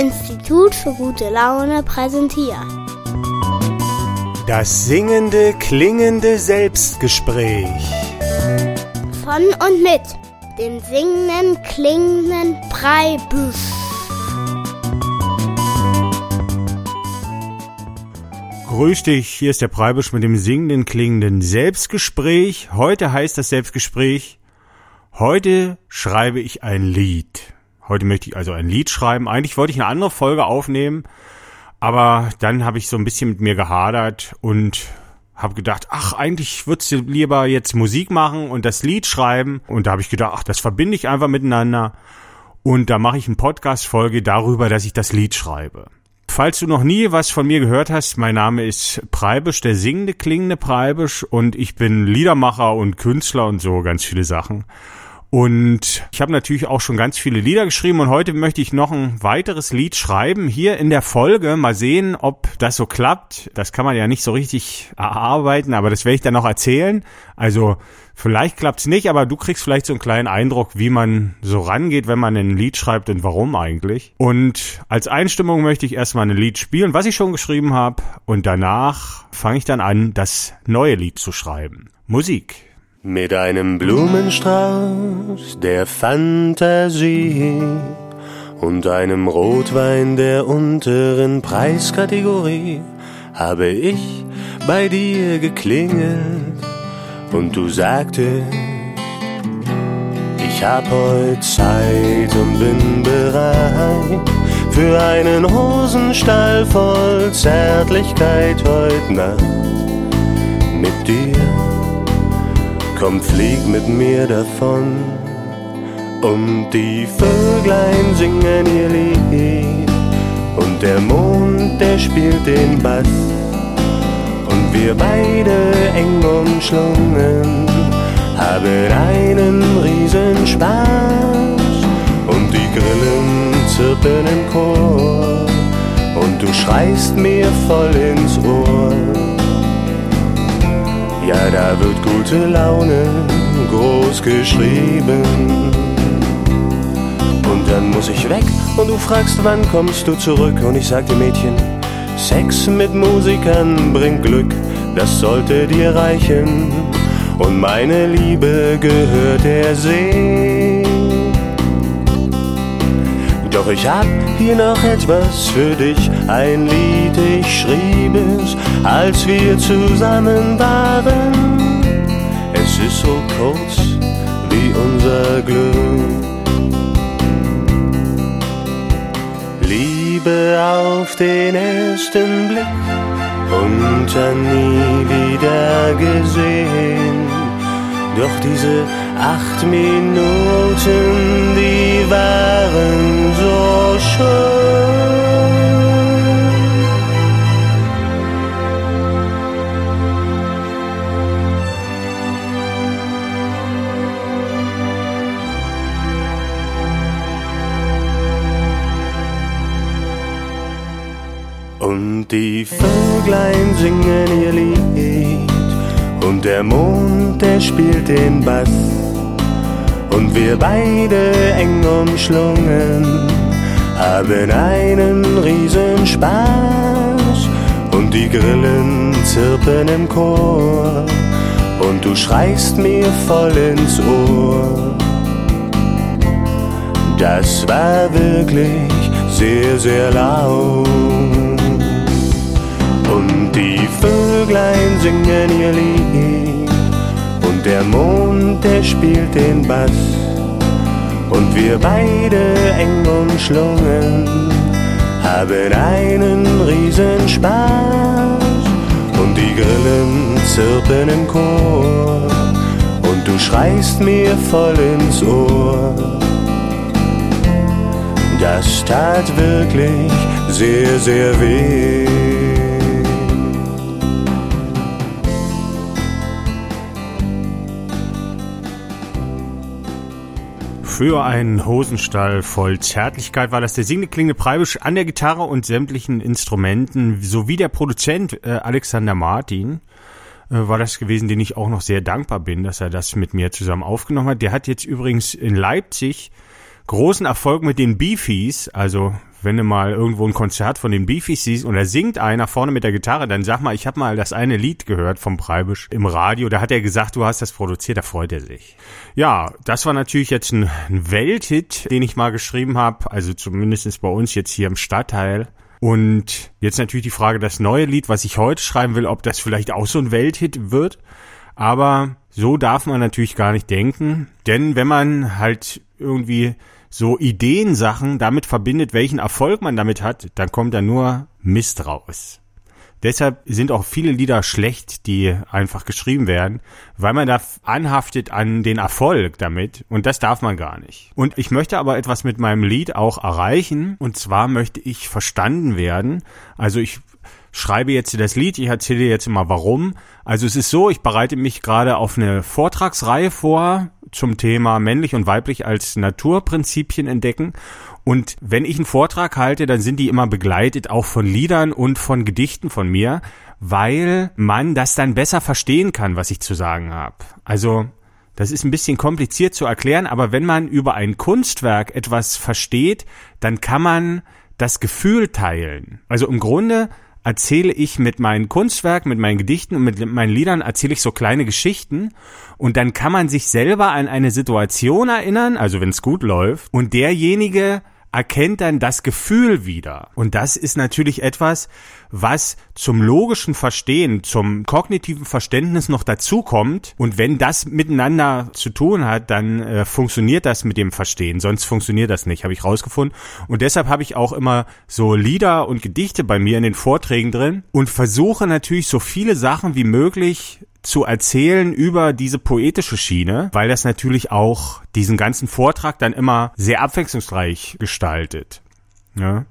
Institut für gute Laune präsentiert. Das singende, klingende Selbstgespräch. Von und mit dem singenden, klingenden Breibüsch. Grüß dich, hier ist der Preibisch mit dem singenden, klingenden Selbstgespräch. Heute heißt das Selbstgespräch, heute schreibe ich ein Lied. Heute möchte ich also ein Lied schreiben. Eigentlich wollte ich eine andere Folge aufnehmen, aber dann habe ich so ein bisschen mit mir gehadert und habe gedacht, ach, eigentlich würdest du lieber jetzt Musik machen und das Lied schreiben. Und da habe ich gedacht, ach, das verbinde ich einfach miteinander. Und da mache ich eine Podcast-Folge darüber, dass ich das Lied schreibe. Falls du noch nie was von mir gehört hast, mein Name ist Preibisch, der singende, klingende Preibisch und ich bin Liedermacher und Künstler und so ganz viele Sachen. Und ich habe natürlich auch schon ganz viele Lieder geschrieben und heute möchte ich noch ein weiteres Lied schreiben. Hier in der Folge mal sehen, ob das so klappt. Das kann man ja nicht so richtig erarbeiten, aber das werde ich dann noch erzählen. Also Vielleicht klappt's nicht, aber du kriegst vielleicht so einen kleinen Eindruck, wie man so rangeht, wenn man ein Lied schreibt und warum eigentlich. Und als Einstimmung möchte ich erstmal ein Lied spielen, was ich schon geschrieben habe. Und danach fange ich dann an, das neue Lied zu schreiben. Musik. Mit einem Blumenstrauß der Fantasie und einem Rotwein der unteren Preiskategorie habe ich bei dir geklingelt und du sagtest, ich hab heute Zeit und bin bereit für einen Hosenstall voll Zärtlichkeit heute Nacht mit dir. Komm, flieg mit mir davon. Und die Vöglein singen ihr Lied. Und der Mond, der spielt den Bass. Wir beide eng umschlungen, haben einen riesen Spaß. Und die Grillen zirpen im Chor. Und du schreist mir voll ins Ohr. Ja, da wird gute Laune groß geschrieben. Und dann muss ich weg und du fragst, wann kommst du zurück? Und ich sag dir, Mädchen, Sex mit Musikern bringt Glück, das sollte dir reichen. Und meine Liebe gehört der See. Doch ich hab hier noch etwas für dich, ein Lied, ich schrieb es, als wir zusammen waren. Es ist so kurz wie unser Glück. Liebe auf den ersten Blick und dann nie wieder gesehen. Doch diese acht Minuten, die waren so schön. Und die Vöglein singen ihr Lied und der Mond, der spielt den Bass. Und wir beide eng umschlungen haben einen riesen Spaß. Und die Grillen zirpen im Chor und du schreist mir voll ins Ohr. Das war wirklich sehr, sehr laut. Und die Vöglein singen ihr Lied der Mond, der spielt den Bass. Und wir beide eng umschlungen haben einen riesen Spaß. Und die Grillen zirpen im Chor und du schreist mir voll ins Ohr. Das tat wirklich sehr, sehr weh. Für einen Hosenstall voll Zärtlichkeit war das der singende klingende Preibisch an der Gitarre und sämtlichen Instrumenten sowie der Produzent äh, Alexander Martin äh, war das gewesen, den ich auch noch sehr dankbar bin, dass er das mit mir zusammen aufgenommen hat. Der hat jetzt übrigens in Leipzig großen Erfolg mit den Beefies, also wenn du mal irgendwo ein Konzert von den Beefies siehst und da singt einer vorne mit der Gitarre, dann sag mal, ich habe mal das eine Lied gehört vom Preibisch im Radio, da hat er gesagt, du hast das produziert, da freut er sich. Ja, das war natürlich jetzt ein, ein Welthit, den ich mal geschrieben habe, also zumindestens bei uns jetzt hier im Stadtteil. Und jetzt natürlich die Frage, das neue Lied, was ich heute schreiben will, ob das vielleicht auch so ein Welthit wird. Aber so darf man natürlich gar nicht denken, denn wenn man halt irgendwie so Ideensachen damit verbindet, welchen Erfolg man damit hat, dann kommt da nur Mist raus. Deshalb sind auch viele Lieder schlecht, die einfach geschrieben werden, weil man da anhaftet an den Erfolg damit und das darf man gar nicht. Und ich möchte aber etwas mit meinem Lied auch erreichen und zwar möchte ich verstanden werden. Also ich schreibe jetzt das Lied, ich erzähle jetzt immer warum. Also es ist so, ich bereite mich gerade auf eine Vortragsreihe vor zum Thema männlich und weiblich als Naturprinzipien entdecken. Und wenn ich einen Vortrag halte, dann sind die immer begleitet auch von Liedern und von Gedichten von mir, weil man das dann besser verstehen kann, was ich zu sagen habe. Also das ist ein bisschen kompliziert zu erklären, aber wenn man über ein Kunstwerk etwas versteht, dann kann man das Gefühl teilen. Also im Grunde erzähle ich mit meinen Kunstwerken, mit meinen Gedichten und mit meinen Liedern erzähle ich so kleine Geschichten. Und dann kann man sich selber an eine Situation erinnern, also wenn es gut läuft. Und derjenige erkennt dann das Gefühl wieder. Und das ist natürlich etwas, was zum logischen Verstehen, zum kognitiven Verständnis noch dazukommt. Und wenn das miteinander zu tun hat, dann äh, funktioniert das mit dem Verstehen. Sonst funktioniert das nicht, habe ich rausgefunden. Und deshalb habe ich auch immer so Lieder und Gedichte bei mir in den Vorträgen drin und versuche natürlich so viele Sachen wie möglich zu erzählen über diese poetische Schiene, weil das natürlich auch diesen ganzen Vortrag dann immer sehr abwechslungsreich gestaltet. Ja.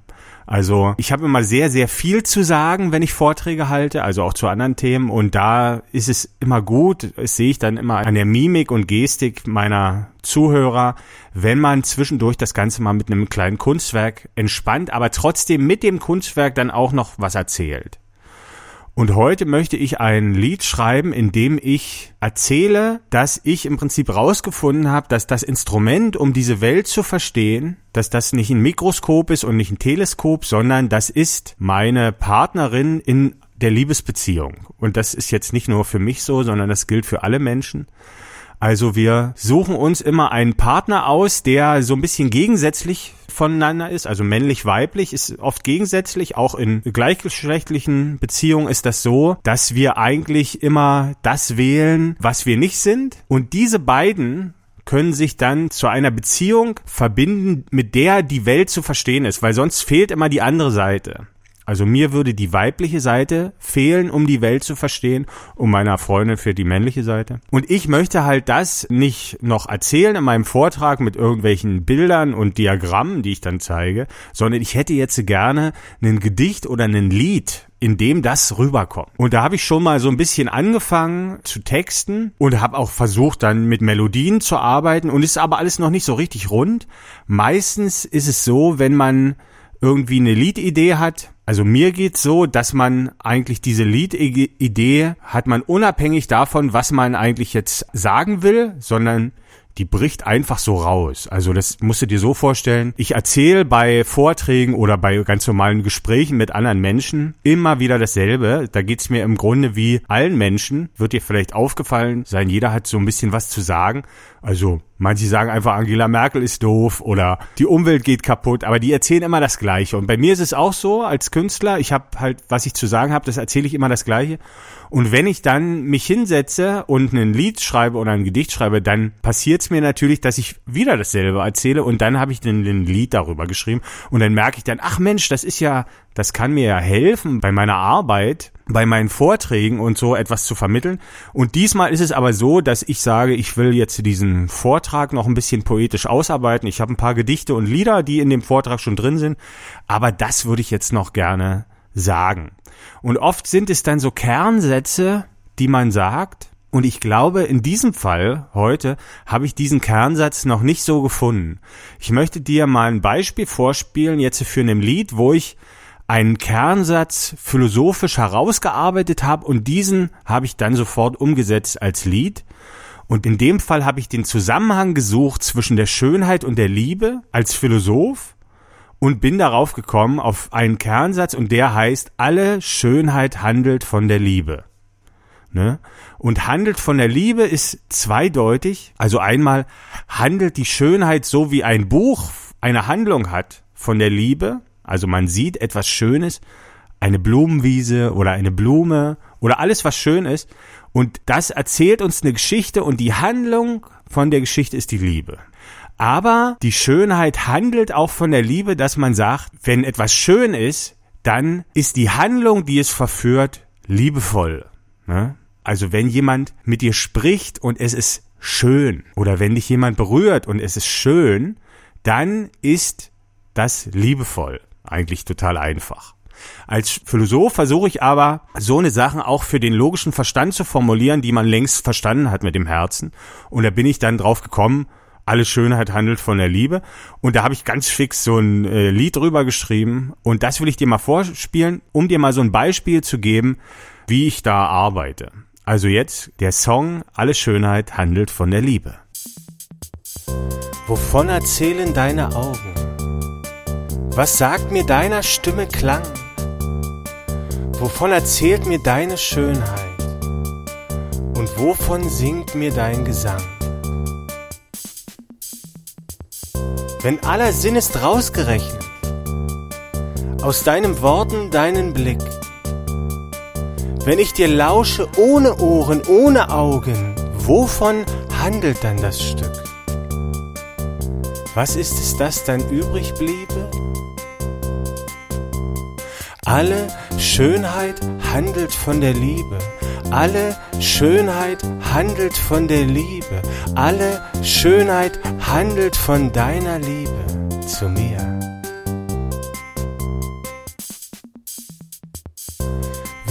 Also ich habe immer sehr, sehr viel zu sagen, wenn ich Vorträge halte, also auch zu anderen Themen. Und da ist es immer gut, das sehe ich dann immer an der Mimik und Gestik meiner Zuhörer, wenn man zwischendurch das Ganze mal mit einem kleinen Kunstwerk entspannt, aber trotzdem mit dem Kunstwerk dann auch noch was erzählt. Und heute möchte ich ein Lied schreiben, in dem ich erzähle, dass ich im Prinzip rausgefunden habe, dass das Instrument, um diese Welt zu verstehen, dass das nicht ein Mikroskop ist und nicht ein Teleskop, sondern das ist meine Partnerin in der Liebesbeziehung. Und das ist jetzt nicht nur für mich so, sondern das gilt für alle Menschen. Also wir suchen uns immer einen Partner aus, der so ein bisschen gegensätzlich voneinander ist, also männlich-weiblich ist oft gegensätzlich. Auch in gleichgeschlechtlichen Beziehungen ist das so, dass wir eigentlich immer das wählen, was wir nicht sind. Und diese beiden können sich dann zu einer Beziehung verbinden, mit der die Welt zu verstehen ist, weil sonst fehlt immer die andere Seite. Also mir würde die weibliche Seite fehlen, um die Welt zu verstehen, um meiner Freundin für die männliche Seite. Und ich möchte halt das nicht noch erzählen in meinem Vortrag mit irgendwelchen Bildern und Diagrammen, die ich dann zeige, sondern ich hätte jetzt gerne ein Gedicht oder ein Lied, in dem das rüberkommt. Und da habe ich schon mal so ein bisschen angefangen zu texten und habe auch versucht dann mit Melodien zu arbeiten und ist aber alles noch nicht so richtig rund. Meistens ist es so, wenn man irgendwie eine Liedidee hat, also mir geht's so, dass man eigentlich diese Lied-Idee hat man unabhängig davon, was man eigentlich jetzt sagen will, sondern die bricht einfach so raus. Also das musst du dir so vorstellen. Ich erzähle bei Vorträgen oder bei ganz normalen Gesprächen mit anderen Menschen immer wieder dasselbe. Da geht's mir im Grunde wie allen Menschen. Wird dir vielleicht aufgefallen sein, jeder hat so ein bisschen was zu sagen. Also manche sagen einfach, Angela Merkel ist doof oder die Umwelt geht kaputt, aber die erzählen immer das Gleiche. Und bei mir ist es auch so als Künstler, ich habe halt, was ich zu sagen habe, das erzähle ich immer das Gleiche. Und wenn ich dann mich hinsetze und ein Lied schreibe oder ein Gedicht schreibe, dann passiert es mir natürlich, dass ich wieder dasselbe erzähle und dann habe ich ein, ein Lied darüber geschrieben und dann merke ich dann, ach Mensch, das ist ja, das kann mir ja helfen bei meiner Arbeit, bei meinen Vorträgen und so etwas zu vermitteln. Und diesmal ist es aber so, dass ich sage, ich will jetzt diesen Vortrag noch ein bisschen poetisch ausarbeiten. Ich habe ein paar Gedichte und Lieder, die in dem Vortrag schon drin sind, aber das würde ich jetzt noch gerne sagen. Und oft sind es dann so Kernsätze, die man sagt. Und ich glaube, in diesem Fall heute habe ich diesen Kernsatz noch nicht so gefunden. Ich möchte dir mal ein Beispiel vorspielen, jetzt für ein Lied, wo ich einen Kernsatz philosophisch herausgearbeitet habe und diesen habe ich dann sofort umgesetzt als Lied. Und in dem Fall habe ich den Zusammenhang gesucht zwischen der Schönheit und der Liebe als Philosoph und bin darauf gekommen auf einen Kernsatz und der heißt, alle Schönheit handelt von der Liebe. Ne? Und handelt von der Liebe ist zweideutig. Also einmal handelt die Schönheit so wie ein Buch eine Handlung hat von der Liebe. Also man sieht etwas Schönes, eine Blumenwiese oder eine Blume oder alles, was schön ist. Und das erzählt uns eine Geschichte und die Handlung von der Geschichte ist die Liebe. Aber die Schönheit handelt auch von der Liebe, dass man sagt, wenn etwas schön ist, dann ist die Handlung, die es verführt, liebevoll. Ne? Also wenn jemand mit dir spricht und es ist schön oder wenn dich jemand berührt und es ist schön, dann ist das liebevoll. Eigentlich total einfach. Als Philosoph versuche ich aber, so eine Sachen auch für den logischen Verstand zu formulieren, die man längst verstanden hat mit dem Herzen. Und da bin ich dann drauf gekommen, alle Schönheit handelt von der Liebe. Und da habe ich ganz fix so ein äh, Lied drüber geschrieben. Und das will ich dir mal vorspielen, um dir mal so ein Beispiel zu geben, wie ich da arbeite. Also jetzt der Song Alle Schönheit handelt von der Liebe. Wovon erzählen deine Augen? Was sagt mir deiner Stimme Klang? Wovon erzählt mir deine Schönheit? Und wovon singt mir dein Gesang? Wenn aller Sinn ist rausgerechnet, aus deinen Worten deinen Blick, wenn ich dir lausche ohne Ohren, ohne Augen, wovon handelt dann das Stück? Was ist es, das dann übrig bliebe? Alle Schönheit handelt von der Liebe. Alle Schönheit handelt von der Liebe. Alle Schönheit handelt von deiner Liebe zu mir.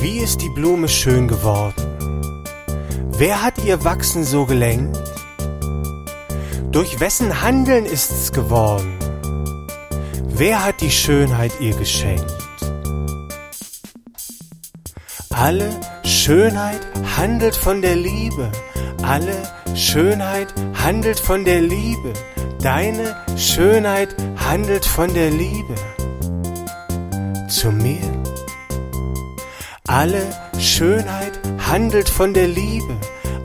Wie ist die Blume schön geworden? Wer hat ihr Wachsen so gelenkt? Durch wessen Handeln ist's geworden? Wer hat die Schönheit ihr geschenkt? Alle Schönheit handelt von der Liebe. Alle Schönheit handelt von der Liebe. Deine Schönheit handelt von der Liebe. Zu mir. Alle Schönheit handelt von der Liebe.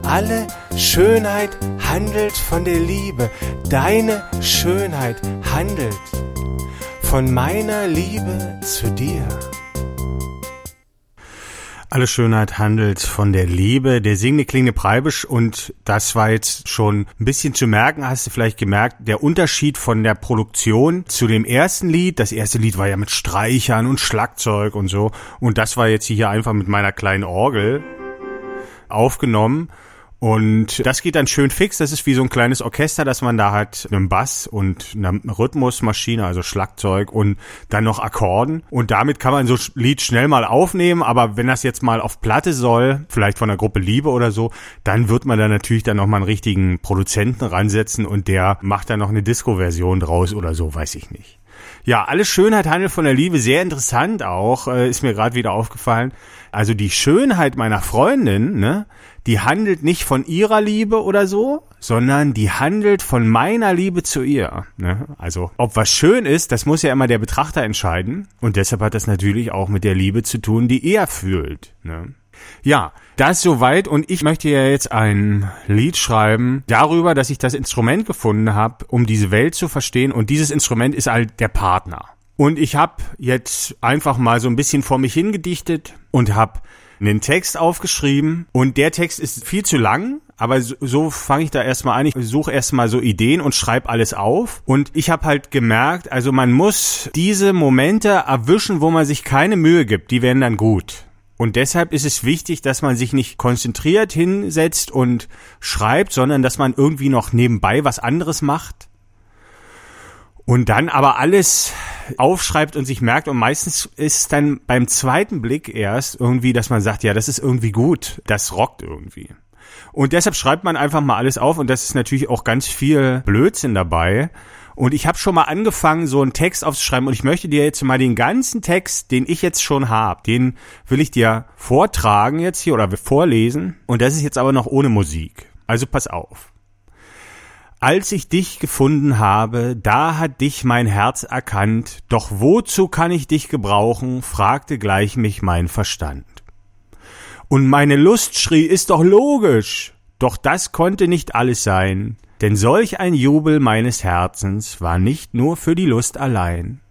Alle Schönheit handelt von der Liebe. Deine Schönheit handelt von meiner Liebe zu dir. Alle Schönheit handelt von der Liebe, der singende klingende Preibisch. Und das war jetzt schon ein bisschen zu merken, hast du vielleicht gemerkt, der Unterschied von der Produktion zu dem ersten Lied. Das erste Lied war ja mit Streichern und Schlagzeug und so. Und das war jetzt hier einfach mit meiner kleinen Orgel aufgenommen und das geht dann schön fix. Das ist wie so ein kleines Orchester, dass man da hat einen Bass und eine Rhythmusmaschine, also Schlagzeug und dann noch Akkorden. Und damit kann man so Lied schnell mal aufnehmen. Aber wenn das jetzt mal auf Platte soll, vielleicht von der Gruppe Liebe oder so, dann wird man da natürlich dann noch mal einen richtigen Produzenten ransetzen und der macht dann noch eine Disco-Version draus oder so, weiß ich nicht. Ja, alles Schönheit handelt von der Liebe, sehr interessant auch, äh, ist mir gerade wieder aufgefallen. Also die Schönheit meiner Freundin, ne, die handelt nicht von ihrer Liebe oder so, sondern die handelt von meiner Liebe zu ihr. Ne? Also ob was schön ist, das muss ja immer der Betrachter entscheiden. Und deshalb hat das natürlich auch mit der Liebe zu tun, die er fühlt. Ne? Ja, das soweit und ich möchte ja jetzt ein Lied schreiben darüber, dass ich das Instrument gefunden habe, um diese Welt zu verstehen und dieses Instrument ist halt der Partner. Und ich habe jetzt einfach mal so ein bisschen vor mich hingedichtet und habe einen Text aufgeschrieben und der Text ist viel zu lang, aber so, so fange ich da erstmal an. Ich suche erstmal so Ideen und schreibe alles auf. Und ich habe halt gemerkt, also man muss diese Momente erwischen, wo man sich keine Mühe gibt, die werden dann gut. Und deshalb ist es wichtig, dass man sich nicht konzentriert hinsetzt und schreibt, sondern dass man irgendwie noch nebenbei was anderes macht. Und dann aber alles aufschreibt und sich merkt und meistens ist es dann beim zweiten Blick erst irgendwie, dass man sagt, ja, das ist irgendwie gut, das rockt irgendwie. Und deshalb schreibt man einfach mal alles auf und das ist natürlich auch ganz viel Blödsinn dabei. Und ich habe schon mal angefangen, so einen Text aufzuschreiben und ich möchte dir jetzt mal den ganzen Text, den ich jetzt schon habe, den will ich dir vortragen jetzt hier oder vorlesen. Und das ist jetzt aber noch ohne Musik. Also pass auf. Als ich dich gefunden habe, da hat dich mein Herz erkannt, doch wozu kann ich dich gebrauchen, fragte gleich mich mein Verstand. Und meine Lust schrie, ist doch logisch, doch das konnte nicht alles sein, denn solch ein Jubel meines Herzens war nicht nur für die Lust allein.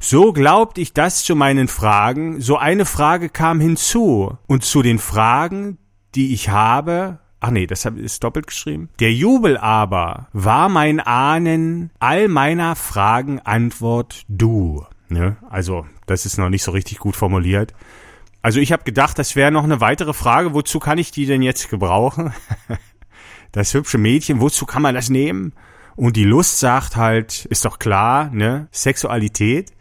So glaubt ich das zu meinen Fragen, so eine Frage kam hinzu, und zu den Fragen, die ich habe, ach nee, das ist doppelt geschrieben. Der Jubel aber war mein Ahnen all meiner Fragen Antwort du. Ne? Also, das ist noch nicht so richtig gut formuliert. Also ich habe gedacht, das wäre noch eine weitere Frage, wozu kann ich die denn jetzt gebrauchen? das hübsche Mädchen, wozu kann man das nehmen? Und die Lust sagt halt, ist doch klar, ne, Sexualität.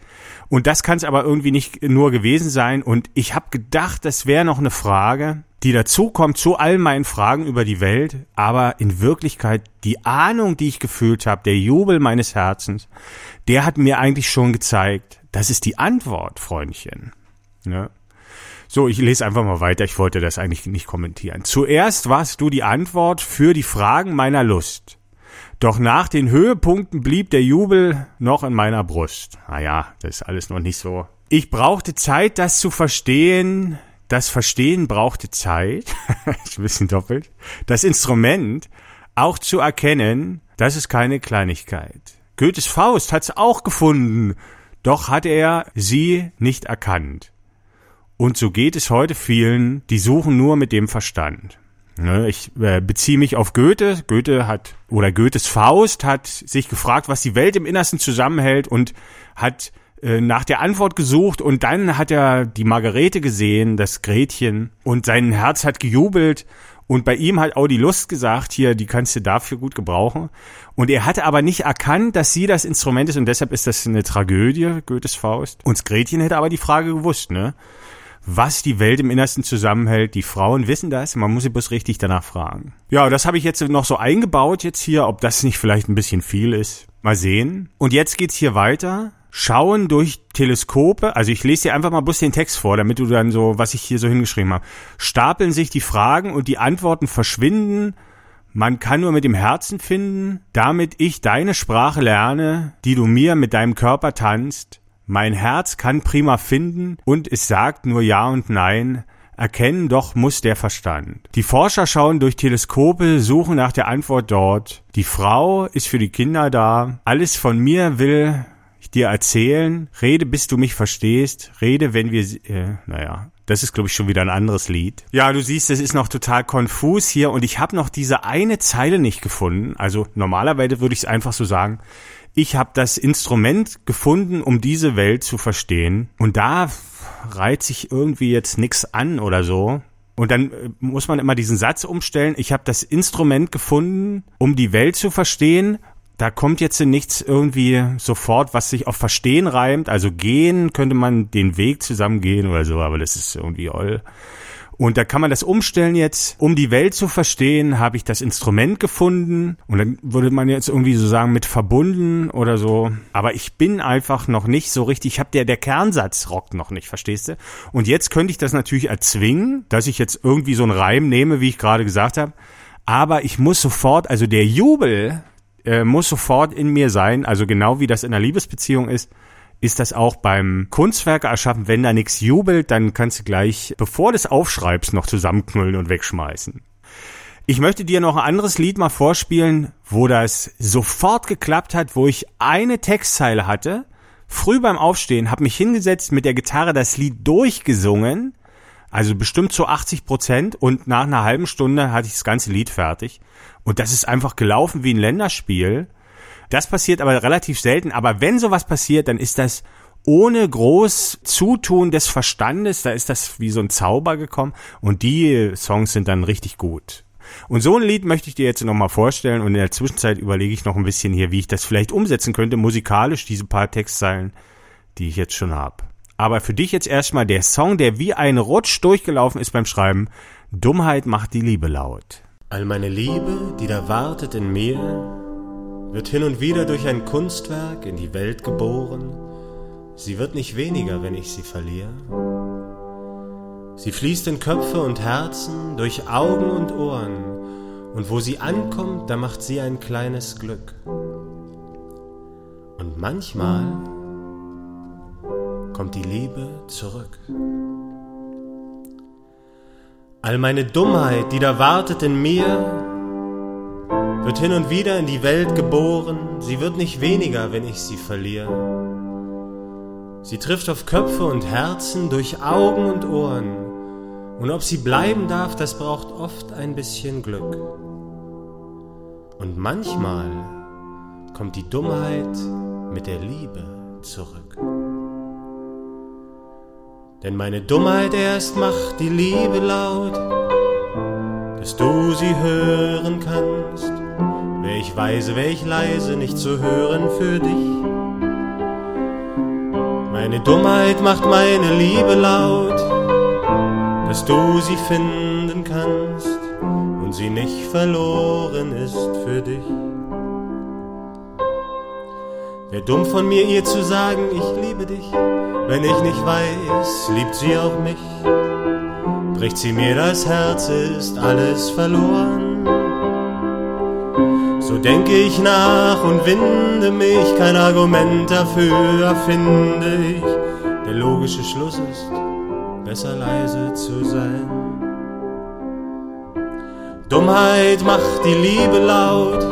Und das kann es aber irgendwie nicht nur gewesen sein. Und ich habe gedacht, das wäre noch eine Frage, die dazukommt zu all meinen Fragen über die Welt. Aber in Wirklichkeit, die Ahnung, die ich gefühlt habe, der Jubel meines Herzens, der hat mir eigentlich schon gezeigt, das ist die Antwort, Freundchen. Ne? So, ich lese einfach mal weiter. Ich wollte das eigentlich nicht kommentieren. Zuerst warst du die Antwort für die Fragen meiner Lust. Doch nach den Höhepunkten blieb der Jubel noch in meiner Brust. Naja, das ist alles noch nicht so. Ich brauchte Zeit, das zu verstehen. Das Verstehen brauchte Zeit. ein bisschen doppelt. Das Instrument auch zu erkennen, das ist keine Kleinigkeit. Goethes Faust hat's auch gefunden, doch hat er sie nicht erkannt. Und so geht es heute vielen, die suchen nur mit dem Verstand. Ne, ich äh, beziehe mich auf Goethe. Goethe hat, oder Goethes Faust hat sich gefragt, was die Welt im Innersten zusammenhält und hat äh, nach der Antwort gesucht und dann hat er die Margarete gesehen, das Gretchen und sein Herz hat gejubelt und bei ihm hat auch die Lust gesagt, hier, die kannst du dafür gut gebrauchen. Und er hatte aber nicht erkannt, dass sie das Instrument ist und deshalb ist das eine Tragödie, Goethes Faust. Und das Gretchen hätte aber die Frage gewusst, ne? Was die Welt im Innersten zusammenhält. Die Frauen wissen das, man muss sie bloß richtig danach fragen. Ja, das habe ich jetzt noch so eingebaut jetzt hier, ob das nicht vielleicht ein bisschen viel ist. Mal sehen. Und jetzt geht's hier weiter. Schauen durch Teleskope, also ich lese dir einfach mal bloß den Text vor, damit du dann so, was ich hier so hingeschrieben habe. Stapeln sich die Fragen und die Antworten verschwinden. Man kann nur mit dem Herzen finden, damit ich deine Sprache lerne, die du mir mit deinem Körper tanzt mein Herz kann prima finden und es sagt nur Ja und Nein. Erkennen doch muss der Verstand. Die Forscher schauen durch Teleskope, suchen nach der Antwort dort. Die Frau ist für die Kinder da. Alles von mir will ich dir erzählen. Rede, bis du mich verstehst. Rede, wenn wir, äh, naja, das ist, glaube ich, schon wieder ein anderes Lied. Ja, du siehst, es ist noch total konfus hier und ich habe noch diese eine Zeile nicht gefunden. Also normalerweise würde ich es einfach so sagen ich habe das Instrument gefunden, um diese Welt zu verstehen. Und da reiht sich irgendwie jetzt nix an oder so. Und dann äh, muss man immer diesen Satz umstellen. Ich habe das Instrument gefunden, um die Welt zu verstehen. Da kommt jetzt nichts irgendwie sofort, was sich auf Verstehen reimt. Also gehen könnte man den Weg zusammen gehen oder so, aber das ist irgendwie all. Und da kann man das umstellen jetzt. Um die Welt zu verstehen, habe ich das Instrument gefunden. Und dann würde man jetzt irgendwie so sagen, mit verbunden oder so. Aber ich bin einfach noch nicht so richtig, ich habe der, der Kernsatz rockt noch nicht, verstehst du? Und jetzt könnte ich das natürlich erzwingen, dass ich jetzt irgendwie so einen Reim nehme, wie ich gerade gesagt habe. Aber ich muss sofort, also der Jubel äh, muss sofort in mir sein, also genau wie das in einer Liebesbeziehung ist ist das auch beim Kunstwerke erschaffen. Wenn da nichts jubelt, dann kannst du gleich, bevor du es aufschreibst, noch zusammenknüllen und wegschmeißen. Ich möchte dir noch ein anderes Lied mal vorspielen, wo das sofort geklappt hat, wo ich eine Textzeile hatte. Früh beim Aufstehen, habe mich hingesetzt, mit der Gitarre das Lied durchgesungen, also bestimmt zu 80 Prozent und nach einer halben Stunde hatte ich das ganze Lied fertig. Und das ist einfach gelaufen wie ein Länderspiel. Das passiert aber relativ selten. Aber wenn sowas passiert, dann ist das ohne groß Zutun des Verstandes. Da ist das wie so ein Zauber gekommen. Und die Songs sind dann richtig gut. Und so ein Lied möchte ich dir jetzt nochmal vorstellen. Und in der Zwischenzeit überlege ich noch ein bisschen hier, wie ich das vielleicht umsetzen könnte, musikalisch, diese paar Textzeilen, die ich jetzt schon habe. Aber für dich jetzt erstmal der Song, der wie ein Rutsch durchgelaufen ist beim Schreiben. Dummheit macht die Liebe laut. All meine Liebe, die da wartet in mir, wird hin und wieder durch ein Kunstwerk in die Welt geboren. Sie wird nicht weniger, wenn ich sie verliere. Sie fließt in Köpfe und Herzen, durch Augen und Ohren Und wo sie ankommt, da macht sie ein kleines Glück. Und manchmal kommt die Liebe zurück. All meine Dummheit, die da wartet in mir, wird hin und wieder in die Welt geboren, sie wird nicht weniger, wenn ich sie verliere. Sie trifft auf Köpfe und Herzen durch Augen und Ohren, und ob sie bleiben darf, das braucht oft ein bisschen Glück. Und manchmal kommt die Dummheit mit der Liebe zurück. Denn meine Dummheit erst macht die Liebe laut, dass du sie hören kannst. Wär ich weise, wär ich leise, nicht zu hören für dich. Meine Dummheit macht meine Liebe laut, dass du sie finden kannst und sie nicht verloren ist für dich. Wär dumm von mir ihr zu sagen, ich liebe dich, wenn ich nicht weiß, liebt sie auch mich. Bricht sie mir das Herz, ist alles verloren. So denke ich nach und winde mich, kein Argument dafür erfinde ich. Der logische Schluss ist, besser leise zu sein. Dummheit macht die Liebe laut,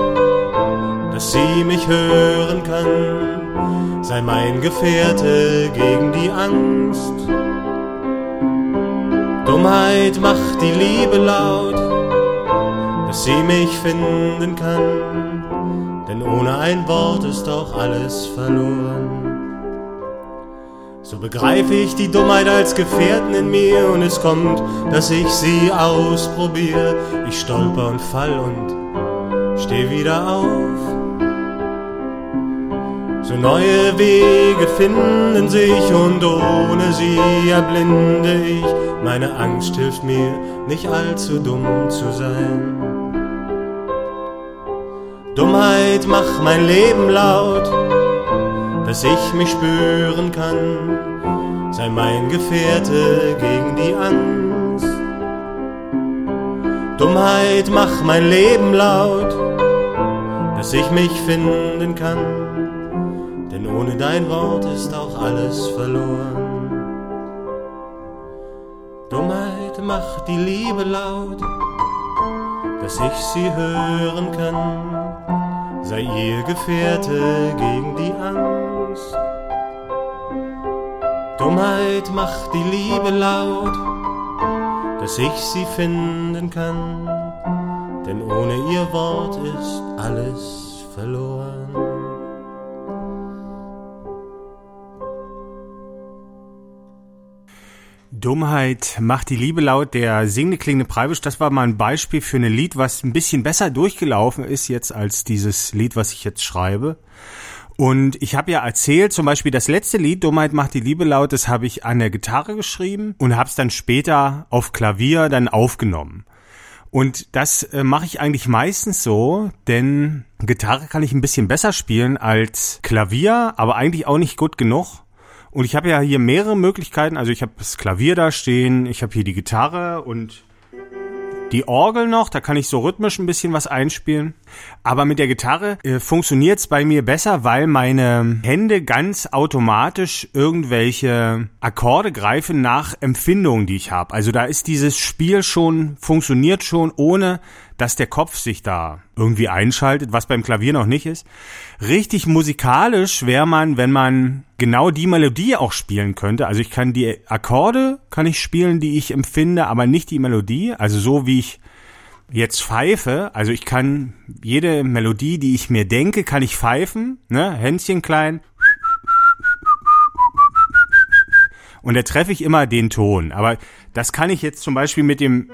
dass sie mich hören kann. Sei mein Gefährte gegen die Angst. Dummheit macht die Liebe laut, dass sie mich finden kann. Denn ohne ein Wort ist auch alles verloren. So begreife ich die Dummheit als Gefährten in mir und es kommt, dass ich sie ausprobiere. Ich stolper und fall und steh wieder auf. So neue Wege finden sich und ohne sie erblinde ich. Meine Angst hilft mir, nicht allzu dumm zu sein. Dummheit macht mein Leben laut, dass ich mich spüren kann. Sei mein Gefährte gegen die Angst. Dummheit macht mein Leben laut, dass ich mich finden kann. Denn ohne dein Wort ist auch alles verloren. Dummheit macht die Liebe laut, dass ich sie hören kann. Sei ihr Gefährte gegen die Angst. Dummheit macht die Liebe laut, dass ich sie finden kann. Denn ohne ihr Wort ist alles Dummheit macht die Liebe laut, der singende klingende Preibisch, das war mal ein Beispiel für ein Lied, was ein bisschen besser durchgelaufen ist jetzt als dieses Lied, was ich jetzt schreibe. Und ich habe ja erzählt, zum Beispiel das letzte Lied, Dummheit macht die Liebe laut, das habe ich an der Gitarre geschrieben und habe es dann später auf Klavier dann aufgenommen. Und das äh, mache ich eigentlich meistens so, denn Gitarre kann ich ein bisschen besser spielen als Klavier, aber eigentlich auch nicht gut genug. Und ich habe ja hier mehrere Möglichkeiten. Also ich habe das Klavier da stehen, ich habe hier die Gitarre und die Orgel noch, da kann ich so rhythmisch ein bisschen was einspielen. Aber mit der Gitarre äh, funktioniert's bei mir besser, weil meine Hände ganz automatisch irgendwelche Akkorde greifen nach Empfindungen, die ich habe. Also da ist dieses Spiel schon, funktioniert schon, ohne dass der Kopf sich da irgendwie einschaltet, was beim Klavier noch nicht ist. Richtig musikalisch wäre man, wenn man genau die Melodie auch spielen könnte. Also ich kann die Akkorde, kann ich spielen, die ich empfinde, aber nicht die Melodie. Also so wie ich jetzt pfeife, also ich kann jede Melodie, die ich mir denke, kann ich pfeifen, ne, Händchen klein. Und da treffe ich immer den Ton. Aber das kann ich jetzt zum Beispiel mit dem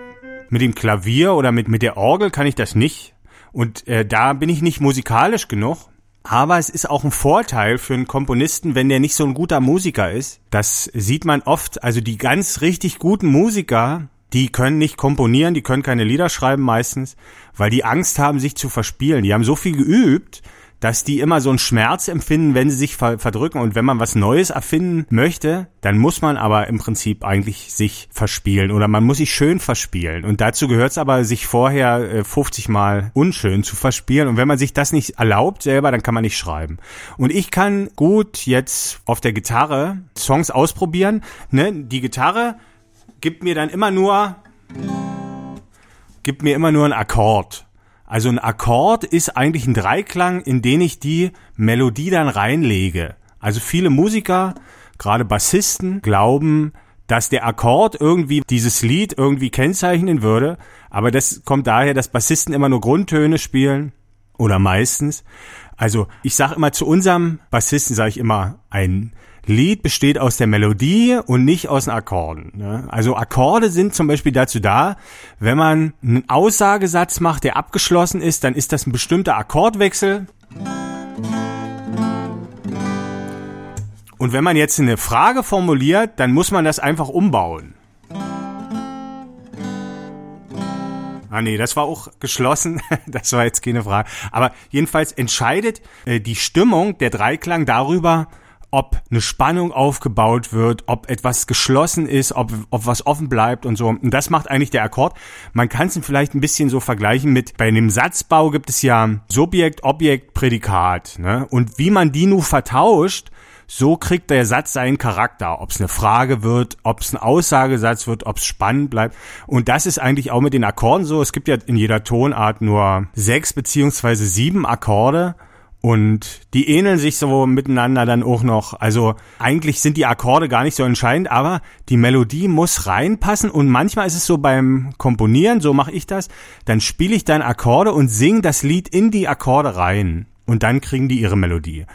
mit dem Klavier oder mit, mit der Orgel kann ich das nicht. Und äh, da bin ich nicht musikalisch genug. Aber es ist auch ein Vorteil für einen Komponisten, wenn der nicht so ein guter Musiker ist. Das sieht man oft. Also die ganz richtig guten Musiker, die können nicht komponieren, die können keine Lieder schreiben meistens, weil die Angst haben, sich zu verspielen. Die haben so viel geübt, dass die immer so einen Schmerz empfinden, wenn sie sich ver verdrücken. Und wenn man was Neues erfinden möchte, dann muss man aber im Prinzip eigentlich sich verspielen oder man muss sich schön verspielen. Und dazu gehört es aber, sich vorher äh, 50 Mal unschön zu verspielen. Und wenn man sich das nicht erlaubt selber, dann kann man nicht schreiben. Und ich kann gut jetzt auf der Gitarre Songs ausprobieren. Ne? Die Gitarre gibt mir dann immer nur gibt mir immer nur einen Akkord. Also ein Akkord ist eigentlich ein Dreiklang, in den ich die Melodie dann reinlege. Also viele Musiker, gerade Bassisten, glauben, dass der Akkord irgendwie dieses Lied irgendwie kennzeichnen würde. Aber das kommt daher, dass Bassisten immer nur Grundtöne spielen oder meistens. Also ich sage immer zu unserem Bassisten sage ich immer ein Lied besteht aus der Melodie und nicht aus den Akkorden. Ne? Also Akkorde sind zum Beispiel dazu da, wenn man einen Aussagesatz macht, der abgeschlossen ist, dann ist das ein bestimmter Akkordwechsel. Und wenn man jetzt eine Frage formuliert, dann muss man das einfach umbauen. Ah nee, das war auch geschlossen. Das war jetzt keine Frage. Aber jedenfalls entscheidet äh, die Stimmung der Dreiklang darüber, ob eine Spannung aufgebaut wird, ob etwas geschlossen ist, ob, ob was offen bleibt und so. Und das macht eigentlich der Akkord. Man kann es vielleicht ein bisschen so vergleichen mit, bei einem Satzbau gibt es ja Subjekt, Objekt, Prädikat. Ne? Und wie man die nur vertauscht, so kriegt der Satz seinen Charakter, ob es eine Frage wird, ob es ein Aussagesatz wird, ob es spannend bleibt. Und das ist eigentlich auch mit den Akkorden so. Es gibt ja in jeder Tonart nur sechs beziehungsweise sieben Akkorde. Und die ähneln sich so miteinander dann auch noch. Also eigentlich sind die Akkorde gar nicht so entscheidend, aber die Melodie muss reinpassen. Und manchmal ist es so beim Komponieren, so mache ich das, dann spiele ich dann Akkorde und singe das Lied in die Akkorde rein. Und dann kriegen die ihre Melodie.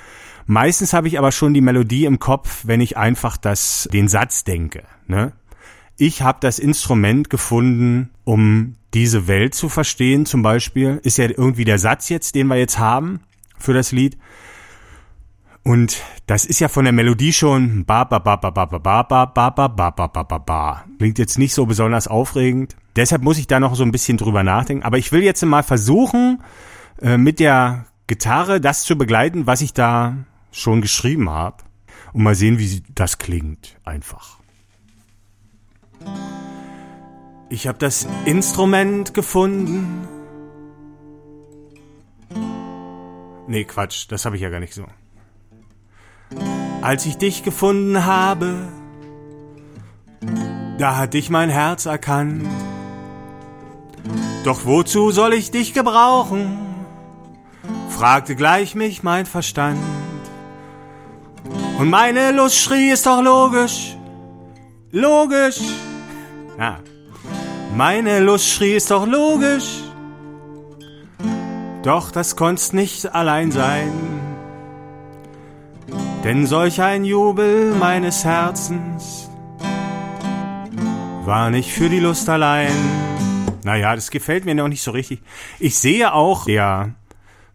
Meistens habe ich aber schon die Melodie im Kopf, wenn ich einfach das, den Satz denke. Ne? Ich habe das Instrument gefunden, um diese Welt zu verstehen, zum Beispiel. Ist ja irgendwie der Satz jetzt, den wir jetzt haben für das Lied. Und das ist ja von der Melodie schon ba ba ba ba ba ba ba ba ba ba ba ba ba ba ba. Klingt jetzt nicht so besonders aufregend. Deshalb muss ich da noch so ein bisschen drüber nachdenken. Aber ich will jetzt mal versuchen, äh, mit der Gitarre das zu begleiten, was ich da schon geschrieben habe. Und mal sehen, wie das klingt. Einfach. Ich habe das Instrument gefunden Nee, Quatsch, das habe ich ja gar nicht so. Als ich dich gefunden habe, da hat dich mein Herz erkannt. Doch wozu soll ich dich gebrauchen? fragte gleich mich mein Verstand. Und meine Lust schrie, ist doch logisch, logisch. Ja, meine Lust schrie, ist doch logisch. Doch das konnt's nicht allein sein, denn solch ein Jubel meines Herzens war nicht für die Lust allein. Naja, das gefällt mir noch nicht so richtig. Ich sehe auch, der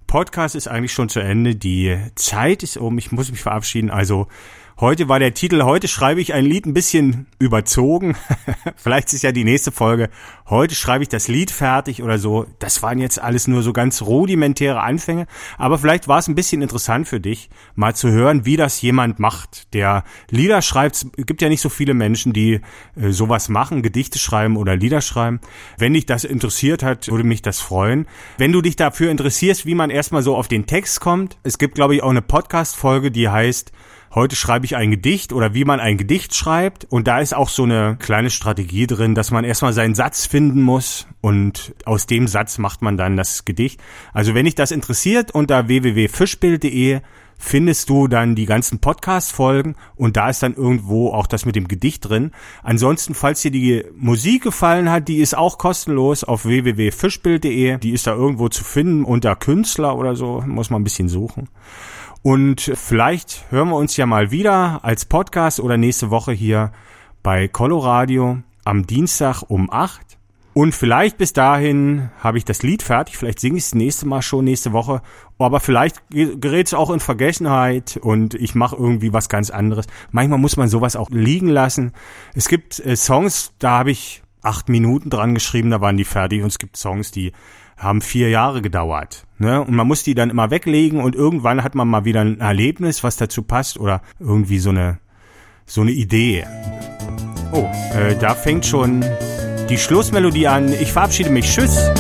Podcast ist eigentlich schon zu Ende. Die Zeit ist um. Ich muss mich verabschieden. Also Heute war der Titel, heute schreibe ich ein Lied ein bisschen überzogen. Vielleicht ist ja die nächste Folge. Heute schreibe ich das Lied fertig oder so. Das waren jetzt alles nur so ganz rudimentäre Anfänge. Aber vielleicht war es ein bisschen interessant für dich, mal zu hören, wie das jemand macht, der Lieder schreibt. Es gibt ja nicht so viele Menschen, die äh, sowas machen, Gedichte schreiben oder Lieder schreiben. Wenn dich das interessiert hat, würde mich das freuen. Wenn du dich dafür interessierst, wie man erstmal so auf den Text kommt. Es gibt, glaube ich, auch eine Podcast-Folge, die heißt heute schreibe ich ein Gedicht oder wie man ein Gedicht schreibt. Und da ist auch so eine kleine Strategie drin, dass man erstmal seinen Satz finden muss und aus dem Satz macht man dann das Gedicht. Also wenn dich das interessiert, unter www.fischbild.de findest du dann die ganzen Podcast-Folgen und da ist dann irgendwo auch das mit dem Gedicht drin. Ansonsten, falls dir die Musik gefallen hat, die ist auch kostenlos auf www.fischbild.de. Die ist da irgendwo zu finden unter Künstler oder so, muss man ein bisschen suchen. Und vielleicht hören wir uns ja mal wieder als Podcast oder nächste Woche hier bei Coloradio am Dienstag um acht. Und vielleicht bis dahin habe ich das Lied fertig. Vielleicht singe ich es nächste Mal schon nächste Woche. Aber vielleicht gerät es auch in Vergessenheit und ich mache irgendwie was ganz anderes. Manchmal muss man sowas auch liegen lassen. Es gibt äh, Songs, da habe ich acht Minuten dran geschrieben, da waren die fertig. Und es gibt Songs, die haben vier Jahre gedauert. Ne? Und man muss die dann immer weglegen und irgendwann hat man mal wieder ein Erlebnis, was dazu passt oder irgendwie so eine, so eine Idee. Oh, äh, da fängt schon die Schlussmelodie an. Ich verabschiede mich. Tschüss.